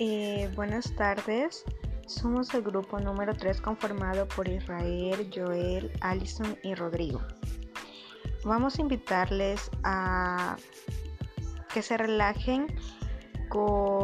Eh, buenas tardes. Somos el grupo número 3 conformado por Israel, Joel, Allison y Rodrigo. Vamos a invitarles a que se relajen con